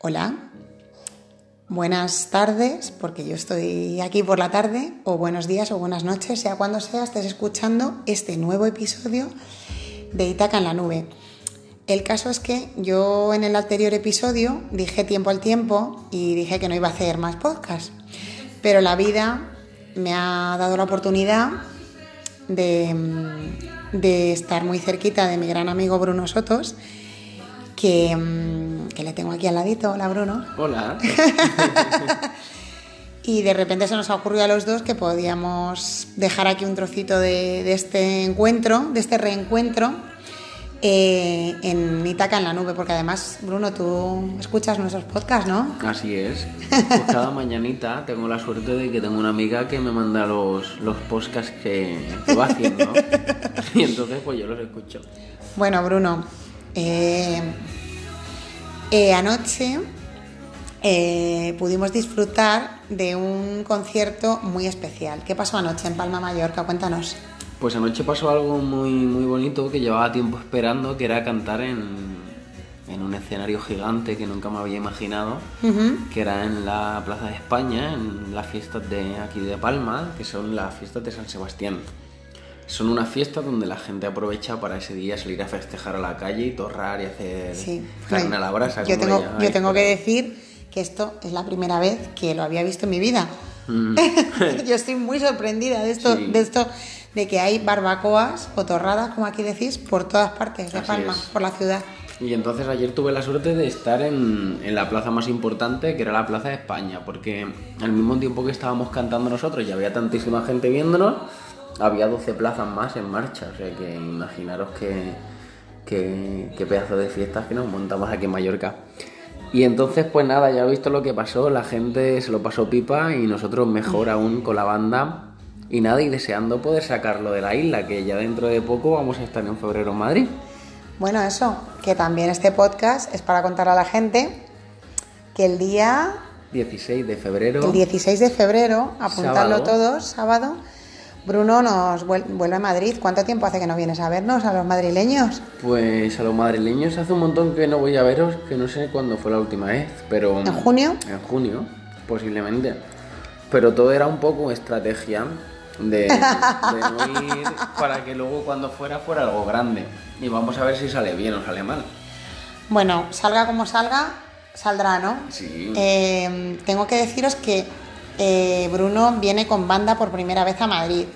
Hola, buenas tardes, porque yo estoy aquí por la tarde, o buenos días o buenas noches, sea cuando sea, estés escuchando este nuevo episodio de Itaca en la Nube. El caso es que yo en el anterior episodio dije tiempo al tiempo y dije que no iba a hacer más podcast, pero la vida me ha dado la oportunidad de, de estar muy cerquita de mi gran amigo Bruno Sotos, que, mm, que le tengo aquí al ladito. Hola Bruno. Hola. Y de repente se nos ha ocurrido a los dos que podíamos dejar aquí un trocito de, de este encuentro, de este reencuentro, eh, en Itaca en la nube, porque además, Bruno, tú escuchas nuestros podcasts, ¿no? Así es. Pues cada mañanita tengo la suerte de que tengo una amiga que me manda los, los podcasts que, que va haciendo. Y entonces pues yo los escucho. Bueno, Bruno, eh, eh, anoche eh, pudimos disfrutar de un concierto muy especial. ¿Qué pasó anoche en Palma Mallorca? Cuéntanos. Pues anoche pasó algo muy, muy bonito que llevaba tiempo esperando, que era cantar en, en un escenario gigante que nunca me había imaginado, que era en la Plaza de España, en las fiestas de aquí de Palma, que son las fiestas de San Sebastián. Son una fiesta donde la gente aprovecha para ese día salir a festejar a la calle y torrar y hacer Sí. carne a la brasa. Yo tengo, yo tengo que decir que esto es la primera vez que lo había visto en mi vida. Mm. yo estoy muy sorprendida de esto, Sí. de esto, de que hay barbacoas o torradas, como aquí decís, por todas partes de Así Palma, es. por la ciudad. Y entonces ayer tuve la suerte de estar en, en la plaza más importante, que era la Plaza de España, porque al mismo tiempo que estábamos cantando nosotros y había tantísima gente viéndonos, había 12 plazas más en marcha, o sea que imaginaros qué, qué, qué pedazo de fiestas que nos montamos aquí en Mallorca. Y entonces pues nada, ya he visto lo que pasó, la gente se lo pasó pipa y nosotros mejor aún con la banda. Y nada, y deseando poder sacarlo de la isla, que ya dentro de poco vamos a estar en febrero en Madrid. Bueno, eso, que también este podcast es para contar a la gente que el día, 16 de febrero. el 16 de febrero, apuntarlo Sábado. todos, sábado, Bruno nos vuel- vuelve a Madrid. ¿Cuánto tiempo hace que no vienes a vernos a los madrileños? Pues a los madrileños hace un montón que no voy a veros, que no sé cuándo fue la última vez, pero... ¿En junio? En junio, posiblemente. Pero todo era un poco estrategia de, de no ir para que luego cuando fuera fuera algo grande. Y vamos a ver si sale bien o sale mal. Bueno, salga como salga, saldrá, ¿no? Sí. Eh, tengo que deciros que eh, Bruno viene con banda por primera vez a Madrid.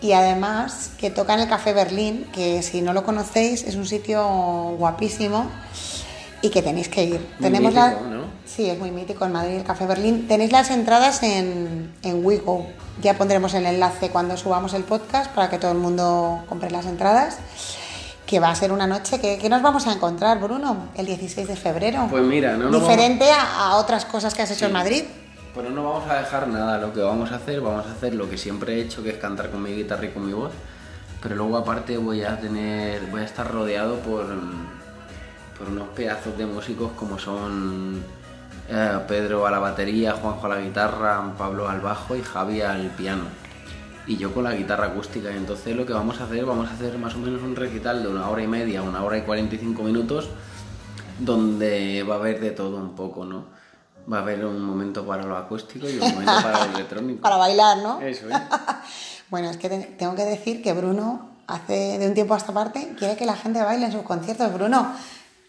Y además que toca en el Café Berlín, que si no lo conocéis es un sitio guapísimo y que tenéis que ir. Muy Tenemos la- mítico, ¿no? Sí, es muy mítico en Madrid, el Café Berlín. Tenéis las entradas en, en Wigo. Ya pondremos el enlace cuando subamos el podcast para que todo el mundo compre las entradas. Que va a ser una noche que, que nos vamos a encontrar, Bruno, el 16 de febrero. Pues mira, no Diferente a, a otras cosas que has hecho en Madrid. Pero no vamos a dejar nada, lo que vamos a hacer, vamos a hacer lo que siempre he hecho, que es cantar con mi guitarra y con mi voz. Pero luego aparte voy a tener, voy a estar rodeado por, por unos pedazos de músicos como son eh, Pedro a la batería, Juanjo a la guitarra, Pablo al bajo y Javi al piano. Y yo con la guitarra acústica. Y entonces lo que vamos a hacer, vamos a hacer más o menos un recital de una hora y media, una hora y 45 minutos, donde va a haber de todo un poco, ¿no? Va a haber un momento para lo acústico y un momento para lo electrónico. Para bailar, ¿no? Eso es. Bueno, es que te- tengo que decir que Bruno, hace de un tiempo a esta parte, quiere que la gente baile en sus conciertos. Bruno,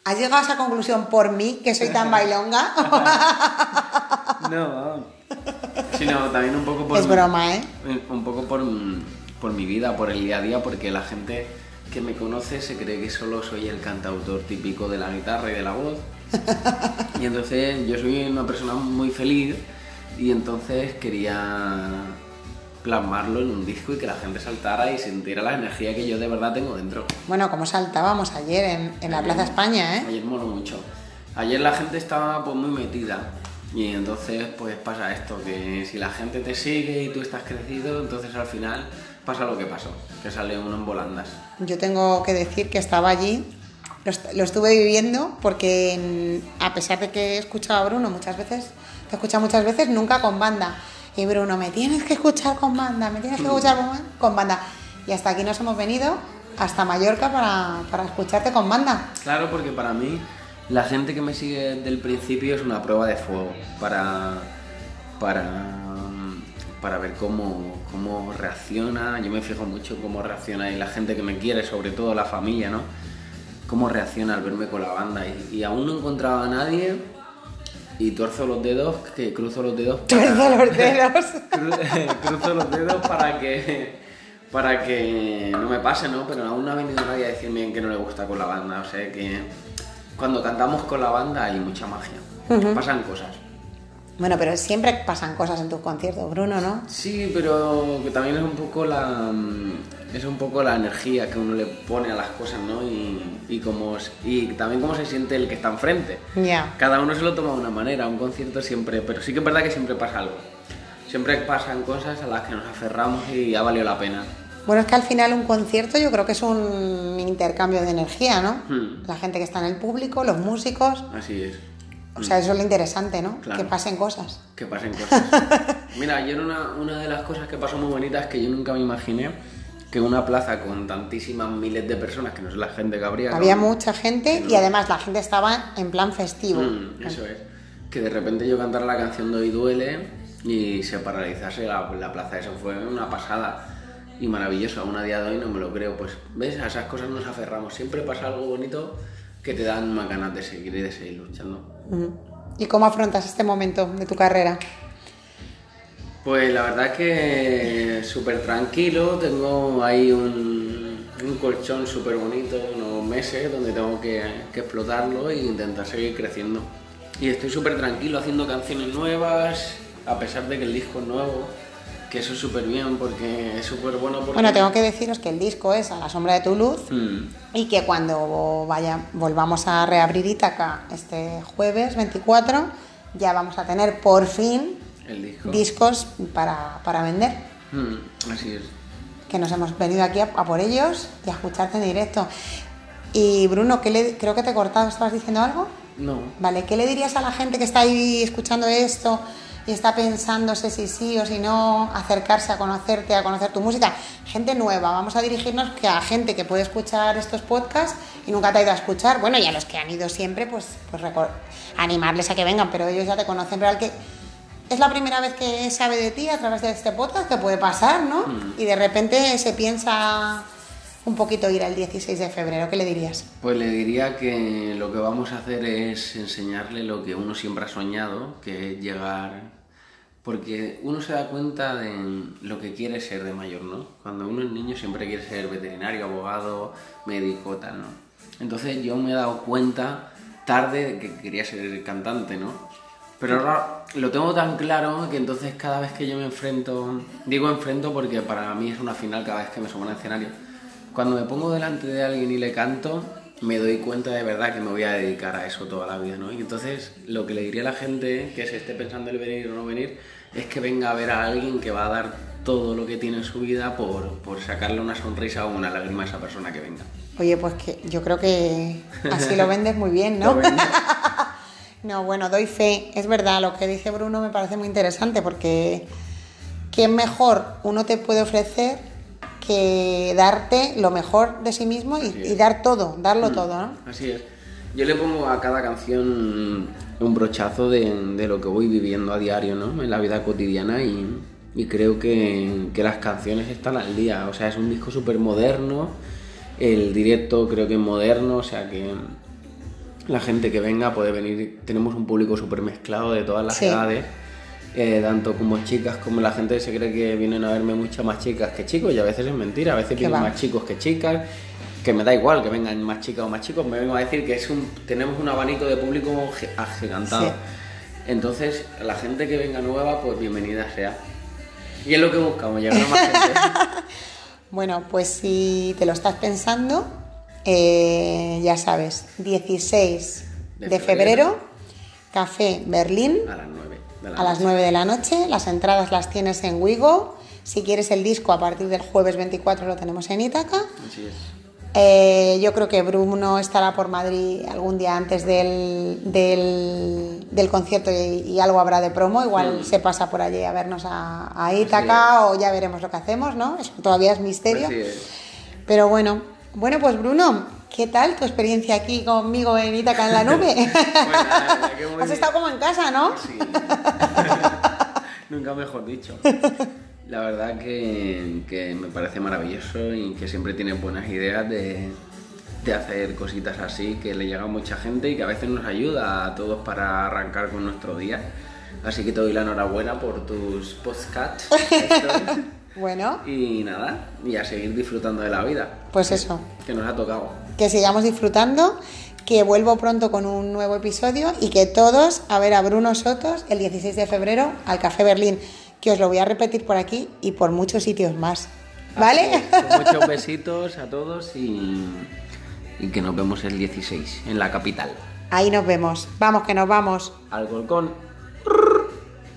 ¿has llegado a esa conclusión por mí, que soy tan bailonga? No, sino también un poco por es broma, ¿eh? un poco por, por mi vida, por el día a día, porque la gente que me conoce se cree que solo soy el cantautor típico de la guitarra y de la voz. Y entonces yo soy una persona muy feliz y entonces quería plasmarlo en un disco y que la gente saltara y sintiera la energía que yo de verdad tengo dentro. Bueno, como saltábamos ayer en, en la Plaza España, ¿eh? Ayer moló mucho. Ayer la gente estaba pues muy metida y entonces pues pasa esto, que si la gente te sigue y tú estás crecido, entonces al final pasa lo que pasó, que sale uno en volandas. Yo tengo que decir que estaba allí, lo, est- lo estuve viviendo porque en- a pesar de que he escuchado a Bruno muchas veces, te he escuchado muchas veces, nunca con banda. Y Bruno, me tienes que escuchar con banda, me tienes que escuchar con, banda. Y hasta aquí nos hemos venido, hasta Mallorca, para, para escucharte con banda. Claro, porque para mí la gente que me sigue desde el principio es una prueba de fuego para, para, para ver cómo, cómo reacciona. Yo me fijo mucho cómo reacciona y la gente que me quiere, sobre todo la familia, ¿no? Cómo reacciona al verme con la banda. Y, y aún no encontraba a nadie y tuerzo los dedos, que cruzo los dedos. Tuerzo los dedos. Cru- cruzo los dedos para que para que no me pase, ¿no? Pero aún no ha venido nadie a decirme que no le gusta con la banda. O sea que cuando cantamos con la banda hay mucha magia. Pasan cosas. Bueno, pero siempre pasan cosas en tus conciertos, Bruno, ¿no? Sí, pero que también es un poco la es un poco la energía que uno le pone a las cosas, ¿no? Y, y como y también cómo se siente el que está enfrente. Ya. Cada uno se lo toma de una manera, un concierto siempre, pero sí que es verdad que siempre pasa algo. Siempre pasan cosas a las que nos aferramos y ha valido la pena. Bueno, es que al final un concierto yo creo que es un intercambio de energía, ¿no? Hmm. La gente que está en el público, los músicos. Así es. O sea, eso es lo interesante, ¿no? Claro. Que pasen cosas. Que pasen cosas. Mira, yo era una, una de las cosas que pasó muy bonitas es que yo nunca me imaginé que una plaza con tantísimas miles de personas, que no es la gente que habría. ¿no? Había mucha gente y además la gente estaba en plan festivo. Mm, eso es. Que de repente yo cantara la canción de Hoy Duele y se paralizase la, la plaza. Eso fue una pasada y maravilloso. Aún a día de hoy no me lo creo. Pues, ¿ves? A esas cosas nos aferramos. Siempre pasa algo bonito que te dan más ganas de seguir y de seguir luchando. ¿Y cómo afrontas este momento de tu carrera? Pues la verdad es que súper tranquilo, tengo ahí un, un colchón súper bonito, unos meses donde tengo que, que explotarlo e intentar seguir creciendo. Y estoy súper tranquilo haciendo canciones nuevas, a pesar de que el disco es nuevo, que eso es súper bien porque es súper bueno porque... Bueno, tengo que deciros que el disco es A la sombra de tu luz Mm, y que cuando vaya, volvamos a reabrir Ítaca este jueves 24, ya vamos a tener por fin el disco. discos para, para vender. Mm, así es. que nos hemos venido aquí a, a por ellos y a escucharte en directo. Y Bruno, ¿qué le, creo que te he cortado, ¿estabas diciendo algo? No. Vale, ¿qué le dirías a la gente que está ahí escuchando esto y está pensándose si sí o si no acercarse a conocerte, a conocer tu música? Gente nueva, vamos a dirigirnos que a gente que puede escuchar estos podcasts y nunca te ha ido a escuchar. Bueno, y a los que han ido siempre, pues, pues animarles a que vengan, pero ellos ya te conocen, pero al que es la primera vez que sabe de ti a través de este podcast, que puede pasar, ¿no? Y de repente se piensa un poquito ir al 16 de febrero, ¿qué le dirías? Pues le diría que lo que vamos a hacer es enseñarle lo que uno siempre ha soñado, que es llegar... Porque uno se da cuenta de lo que quiere ser de mayor, ¿no? Cuando uno es niño siempre quiere ser veterinario, abogado, médico, tal, ¿no? Entonces yo me he dado cuenta tarde de que quería ser cantante, ¿no? Pero lo tengo tan claro que entonces cada vez que yo me enfrento, digo enfrento porque para mí es una final cada vez que me subo al escenario, cuando me pongo delante de alguien y le canto, me doy cuenta de verdad que me voy a dedicar a eso toda la vida, ¿no? Y entonces lo que le diría a la gente que se esté pensando en venir o no venir es que venga a ver a alguien que va a dar todo lo que tiene en su vida por, por sacarle una sonrisa o una lágrima a esa persona que venga. Oye, pues que yo creo que así lo vendes muy bien, ¿no? No, bueno, doy fe. Es verdad, lo que dice Bruno me parece muy interesante porque ¿qué mejor uno te puede ofrecer que darte lo mejor de sí mismo y, dar todo, darlo todo, ¿no? Así es. Yo le pongo a cada canción un brochazo de, de lo que voy viviendo a diario, ¿no? En la vida cotidiana y, y creo que, que las canciones están al día. O sea, es un disco súper moderno. El directo creo que es moderno, o sea que la gente que venga puede venir. Tenemos un público súper mezclado de todas las Sí. edades. Eh, tanto como chicas como la gente se cree que vienen a verme muchas más chicas que chicos y a veces es mentira, a veces vienen va. más chicos que chicas, que me da igual que vengan más chicas o más chicos, me vengo a decir que es un, tenemos un abanico de público gi- agigantado. Sí. Entonces, la gente que venga nueva, pues bienvenida sea. Y es lo que buscamos, llegar a más gente. Bueno, pues si te lo estás pensando, eh, ya sabes, 16 de, De febrero, febrero. Café Berlín, A las 9 de la a las noche. 9 de la noche. Las entradas las tienes en Wigo. Si quieres el disco, a partir del jueves 24 lo tenemos en Ítaca. Así es. Eh, yo creo que Bruno estará por Madrid algún día antes del, del, del concierto y, y algo habrá de promo. Igual se pasa por allí a vernos a, a Ítaca o ya veremos lo que hacemos, ¿no? Eso todavía es misterio. Es. Pero bueno, bueno, pues Bruno, ¿Qué tal tu experiencia aquí conmigo en Ítaca en la nube? Pues la que muy Has estado como en casa, ¿no? Sí. Nunca mejor dicho. La verdad que, que me parece maravilloso y que siempre tienes buenas ideas de, de hacer cositas así que le llega a mucha gente y que a veces nos ayuda a todos para arrancar con nuestro día. Así que te doy la enhorabuena por tus podcasts. Bueno, y nada, y a seguir disfrutando de la vida. pues eso. Que nos ha tocado. Que sigamos disfrutando, que vuelvo pronto con un nuevo episodio y que todos a ver a Bruno Sotos el 16 de febrero al Café Berlín, que os lo voy a repetir por aquí y por muchos sitios más. ¿Vale? Que muchos besitos a todos y, y que nos vemos el 16 en la capital. Ahí nos vemos. Vamos, que nos vamos. Al Golcón.